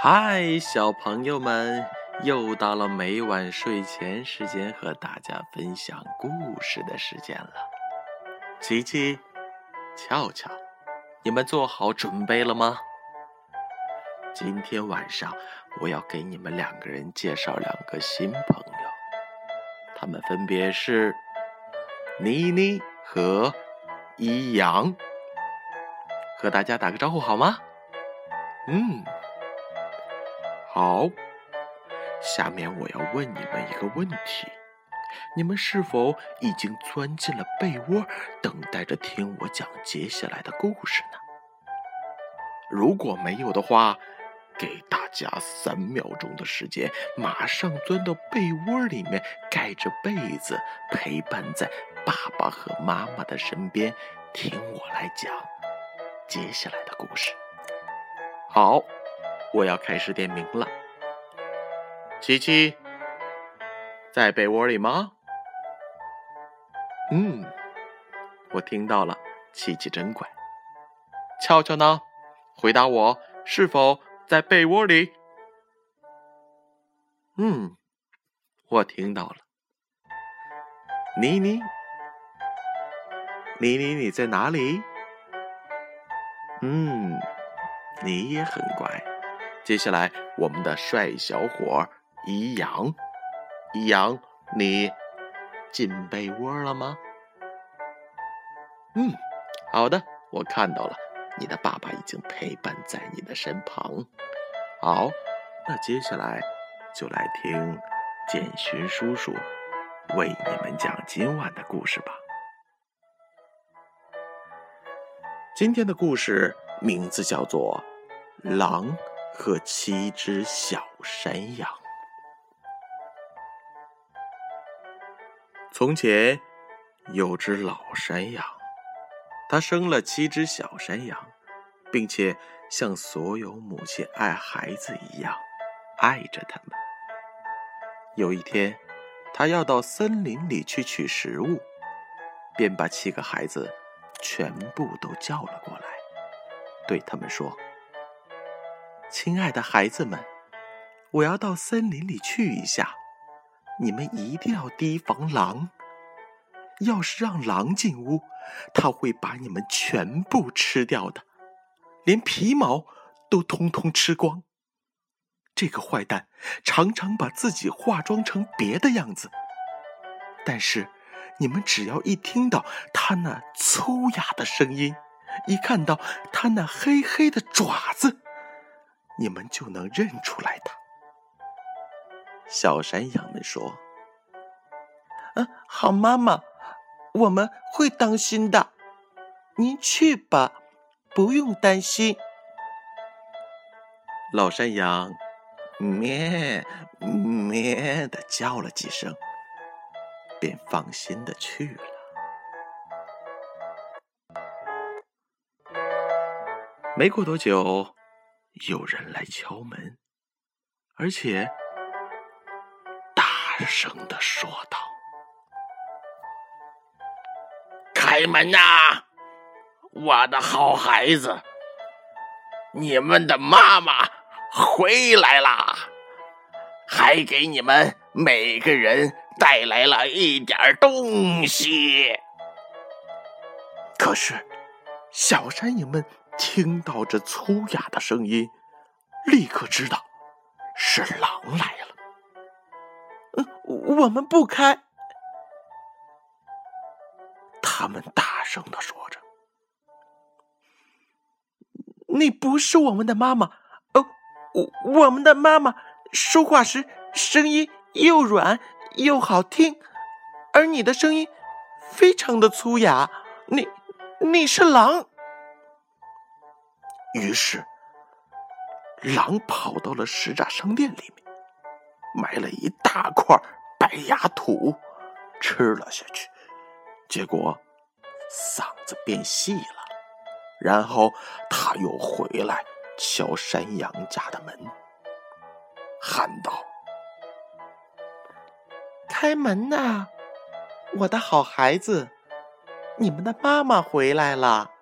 嗨，小朋友们，又到了每晚睡前时间和大家分享故事的时间了。琪琪、俏俏，你们做好准备了吗？今天晚上我要给你们两个人介绍两个新朋友，他们分别是妮妮和一阳，和大家打个招呼好吗？嗯。好，下面我要问你们一个问题：你们是否已经钻进了被窝，等待着听我讲接下来的故事呢？如果没有的话，给大家三秒钟的时间，马上钻到被窝里面，盖着被子，陪伴在爸爸和妈妈的身边，听我来讲接下来的故事。好。我要开始点名了，琪琪在被窝里吗？嗯，我听到了，琪琪真乖。俏俏呢？回答我，是否在被窝里？嗯，我听到了。妮妮，妮妮你在哪里？嗯，你也很乖。接下来，我们的帅小伙一阳，一阳，你进被窝了吗？嗯，好的，我看到了，你的爸爸已经陪伴在你的身旁。好，那接下来就来听建勋叔叔为你们讲今晚的故事吧。今天的故事名字叫做《狼》。和七只小山羊。从前有只老山羊，它生了七只小山羊，并且像所有母亲爱孩子一样爱着它们。有一天，它要到森林里去取食物，便把七个孩子全部都叫了过来，对他们说。亲爱的孩子们，我要到森林里去一下，你们一定要提防狼。要是让狼进屋，它会把你们全部吃掉的，连皮毛都通通吃光。这个坏蛋常常把自己化妆成别的样子，但是你们只要一听到他那粗哑的声音，一看到他那黑黑的爪子，你们就能认出来他。小山羊们说：“嗯，好，妈妈，我们会当心的。您去吧，不用担心。”老山羊咩咩的叫了几声，便放心的去了。没过多久。有人来敲门，而且大声的说道：“开门呐，我的好孩子，你们的妈妈回来啦，还给你们每个人带来了一点东西。”可是，小山羊们。听到这粗哑的声音，立刻知道是狼来了。嗯，我们不开。他们大声的说着：“你不是我们的妈妈，哦，我我们的妈妈说话时声音又软又好听，而你的声音非常的粗哑。你，你是狼。”于是，狼跑到了食炸商店里面，买了一大块白牙土，吃了下去。结果嗓子变细了，然后他又回来敲山羊家的门，喊道：“开门呐，我的好孩子，你们的妈妈回来了。”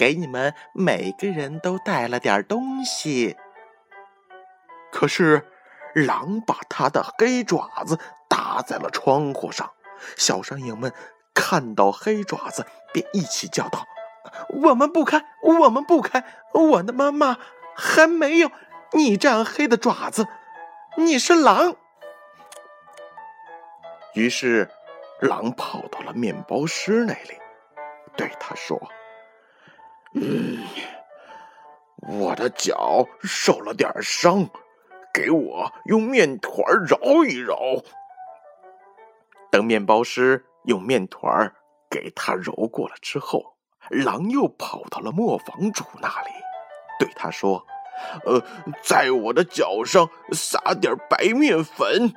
给你们每个人都带了点东西。可是，狼把他的黑爪子搭在了窗户上。小山羊们看到黑爪子，便一起叫道：“我们不开，我们不开！我的妈妈还没有你这样黑的爪子，你是狼。”于是，狼跑到了面包师那里，对他说：“嗯，我的脚受了点伤。”给我用面团揉一揉。等面包师用面团给他揉过了之后，狼又跑到了磨坊主那里，对他说：“呃，在我的脚上撒点白面粉。”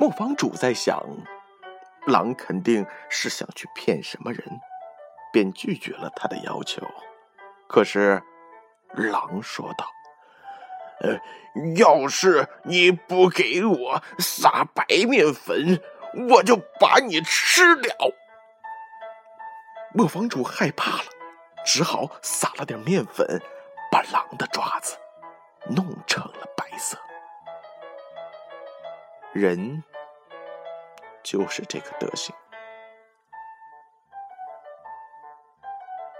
磨坊主在想，狼肯定是想去骗什么人，便拒绝了他的要求。可是，狼说道。呃，要是你不给我撒白面粉，我就把你吃掉。磨坊主害怕了，只好撒了点面粉，把狼的爪子弄成了白色。人就是这个德行。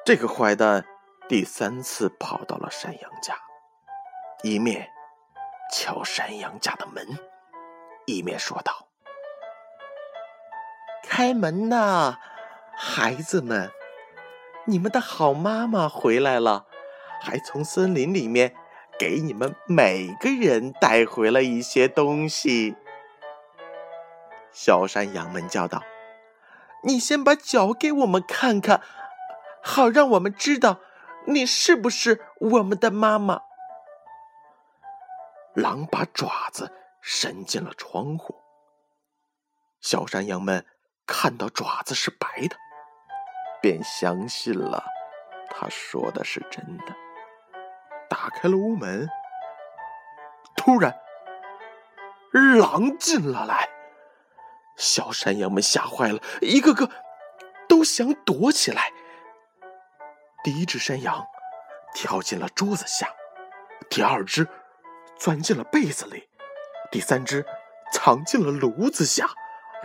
这个坏蛋第三次跑到了山羊家。一面敲山羊家的门，一面说道：“开门呐，孩子们！你们的好妈妈回来了，还从森林里面给你们每个人带回了一些东西。”小山羊们叫道：“你先把脚给我们看看，好让我们知道你是不是我们的妈妈。”狼把爪子伸进了窗户，小山羊们看到爪子是白的，便相信了他说的是真的。打开了屋门，突然，狼进了来，小山羊们吓坏了，一个个都想躲起来。第一只山羊跳进了桌子下，第二只。钻进了被子里，第三只藏进了炉子下，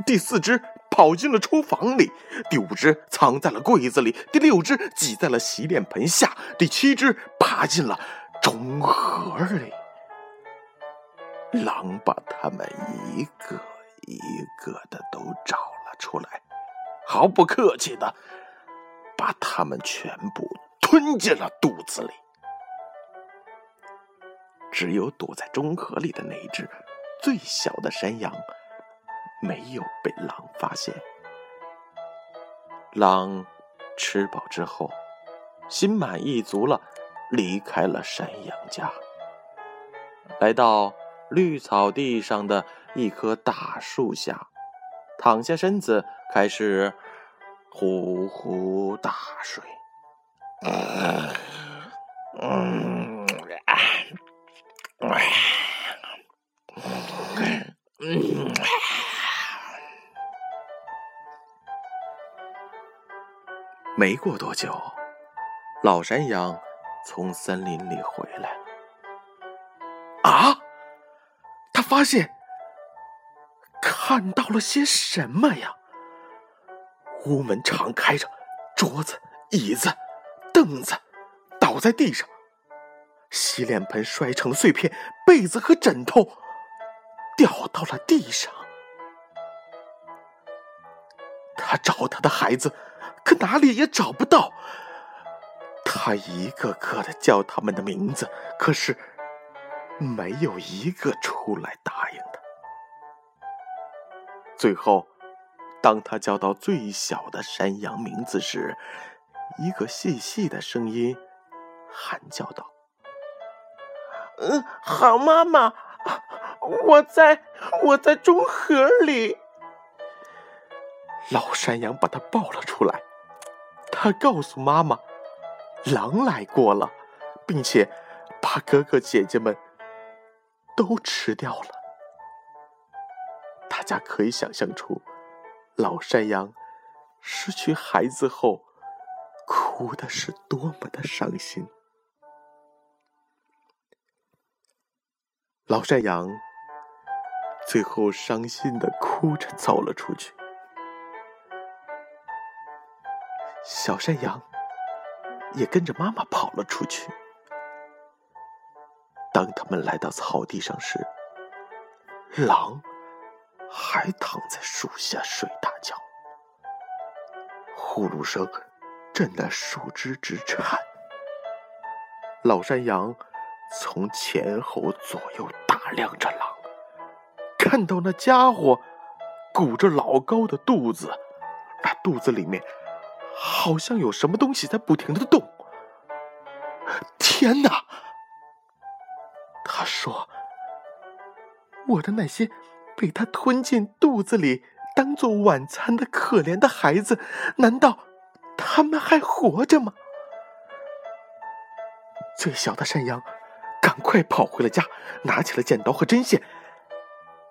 第四只跑进了厨房里，第五只藏在了柜子里，第六只挤在了洗脸盆下，第七只爬进了中盒里。狼把它们一个一个的都找了出来，毫不客气的把它们全部吞进了肚子里。只有躲在中河里的那一只最小的山羊没有被狼发现。狼吃饱之后，心满意足了，离开了山羊家，来到绿草地上的一棵大树下，躺下身子，开始呼呼大睡。嗯。没过多久，老山羊从森林里回来。啊！他发现看到了些什么呀？屋门敞开着，桌子、椅子、凳子倒在地上。洗脸盆摔成碎片，被子和枕头掉到了地上。他找他的孩子，可哪里也找不到。他一个个的叫他们的名字，可是没有一个出来答应他。最后，当他叫到最小的山羊名字时，一个细细的声音喊叫道。嗯，好妈妈，我在我在中盒里。老山羊把它抱了出来，他告诉妈妈，狼来过了，并且把哥哥姐姐们都吃掉了。大家可以想象出，老山羊失去孩子后哭的是多么的伤心。老山羊最后伤心的哭着走了出去。小山羊也跟着妈妈跑了出去。当他们来到草地上时，狼还躺在树下睡大觉，呼噜声震得树枝直颤。老山羊从前后左右打量着狼，看到那家伙鼓着老高的肚子，那肚子里面好像有什么东西在不停的动。天哪！他说：“我的那些被他吞进肚子里当做晚餐的可怜的孩子，难道他们还活着吗？”最小的山羊赶快跑回了家，拿起了剪刀和针线。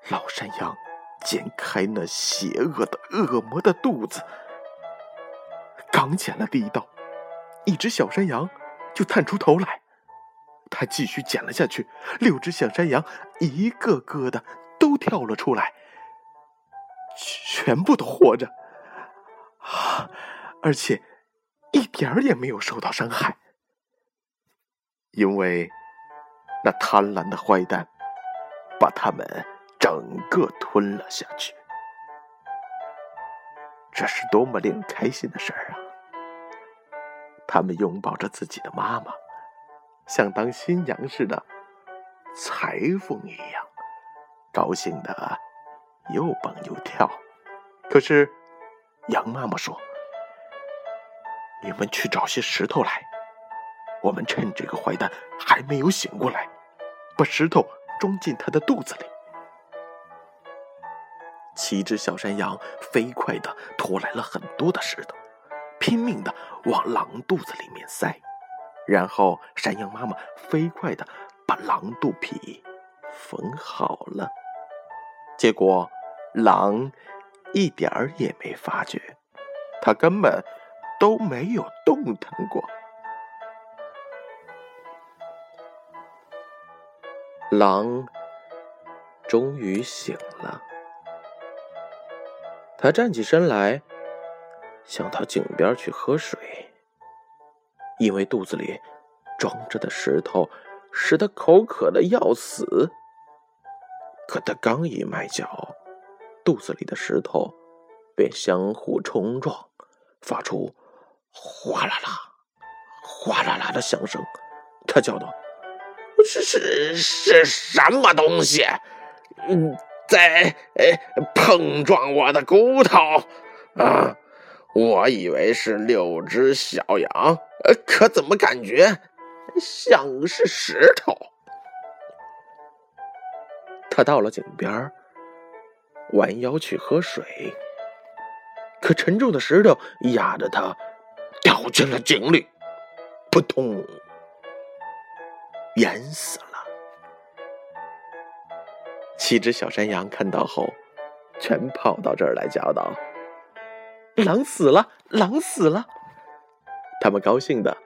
老山羊剪开那邪恶的恶魔的肚子，刚剪了第一刀，一只小山羊就探出头来。他继续剪了下去，六只小山羊一个个的都跳了出来，全部都活着，啊，而且一点儿也没有受到伤害。因为那贪婪的坏蛋把他们整个吞了下去，这是多么令人开心的事儿啊！他们拥抱着自己的妈妈，像当新娘似的裁缝一样，高兴的又蹦又跳。可是羊妈妈说：“你们去找些石头来。”我们趁这个坏蛋还没有醒过来，把石头装进他的肚子里。七只小山羊飞快地拖来了很多的石头，拼命地往狼肚子里面塞。然后山羊妈妈飞快地把狼肚皮缝好了。结果狼一点儿也没发觉，它根本都没有动弹过。狼终于醒了，他站起身来，想到井边去喝水，因为肚子里装着的石头使他口渴的要死。可他刚一迈脚，肚子里的石头便相互冲撞，发出哗啦啦、哗啦啦的响声。他叫道。是是是什么东西？嗯，在碰撞我的骨头啊！我以为是六只小羊，可怎么感觉像是石头？他到了井边，弯腰去喝水，可沉重的石头压着他掉进了井里，扑通！淹死了！七只小山羊看到后，全跑到这儿来叫道：“狼死了！狼死了！”他们高兴的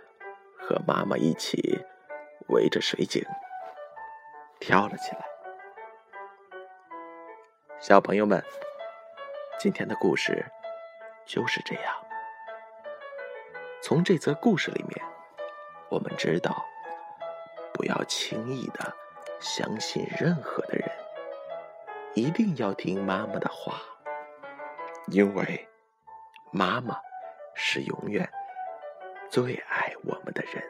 和妈妈一起围着水井跳了起来。小朋友们，今天的故事就是这样。从这则故事里面，我们知道。不要轻易的相信任何的人，一定要听妈妈的话，因为妈妈是永远最爱我们的人。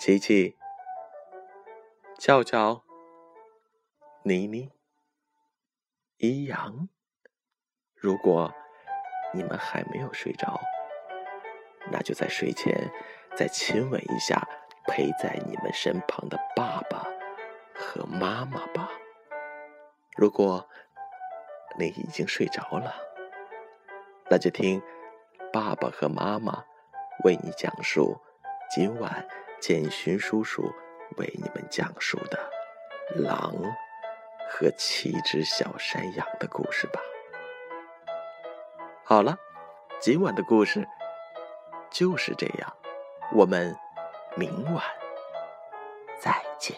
琪琪、叫叫、妮妮、一阳，如果你们还没有睡着，那就在睡前。再亲吻一下陪在你们身旁的爸爸和妈妈吧。如果你已经睡着了，那就听爸爸和妈妈为你讲述今晚建勋叔叔为你们讲述的狼和七只小山羊的故事吧。好了，今晚的故事就是这样。我们明晚再见。